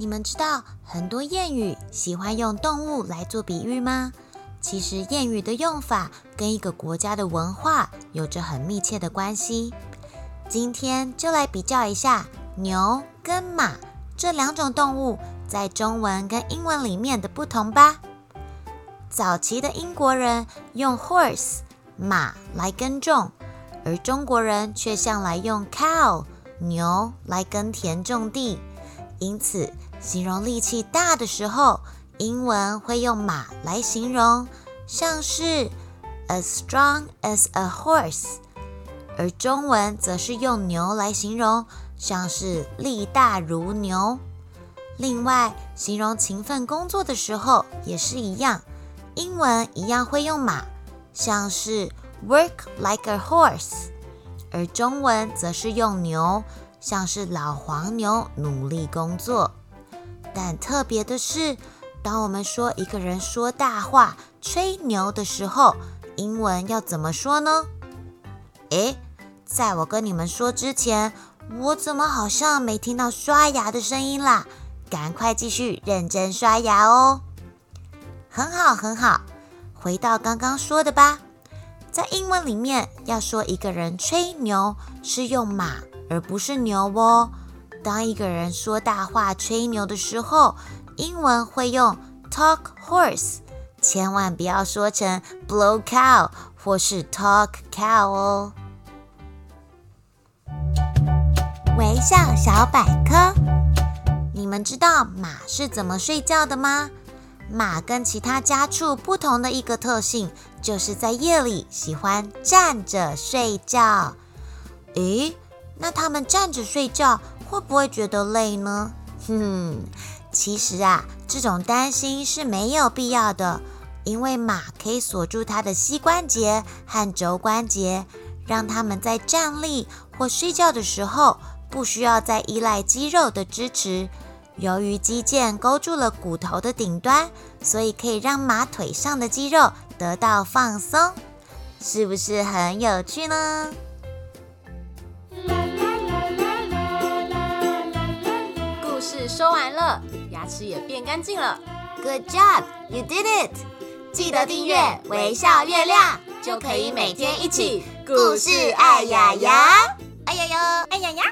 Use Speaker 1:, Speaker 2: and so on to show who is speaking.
Speaker 1: 你们知道很多谚语喜欢用动物来做比喻吗？其实谚语的用法跟一个国家的文化有着很密切的关系。今天就来比较一下牛跟马这两种动物在中文跟英文里面的不同吧。早期的英国人用 horse 马来耕种，而中国人却向来用 cow 牛来耕田种地，因此。形容力气大的时候，英文会用马来形容，像是 as strong as a horse；而中文则是用牛来形容，像是力大如牛。另外，形容勤奋工作的时候也是一样，英文一样会用马，像是 work like a horse；而中文则是用牛，像是老黄牛努力工作。但特别的是，当我们说一个人说大话、吹牛的时候，英文要怎么说呢？诶，在我跟你们说之前，我怎么好像没听到刷牙的声音啦？赶快继续认真刷牙哦！很好，很好。回到刚刚说的吧，在英文里面要说一个人吹牛是用马，而不是牛哦。当一个人说大话、吹牛的时候，英文会用 talk horse，千万不要说成 blow cow 或是 talk cow 哦。微笑小百科，你们知道马是怎么睡觉的吗？马跟其他家畜不同的一个特性，就是在夜里喜欢站着睡觉。诶，那它们站着睡觉？会不会觉得累呢？哼，其实啊，这种担心是没有必要的，因为马可以锁住它的膝关节和肘关节，让它们在站立或睡觉的时候不需要再依赖肌肉的支持。由于肌腱勾住了骨头的顶端，所以可以让马腿上的肌肉得到放松，是不是很有趣呢？
Speaker 2: 了牙齿也变干净了。
Speaker 3: good job，you did it。
Speaker 2: 记得订阅微笑月亮，就可以每天一起故事。爱牙牙，爱牙牙，爱牙牙。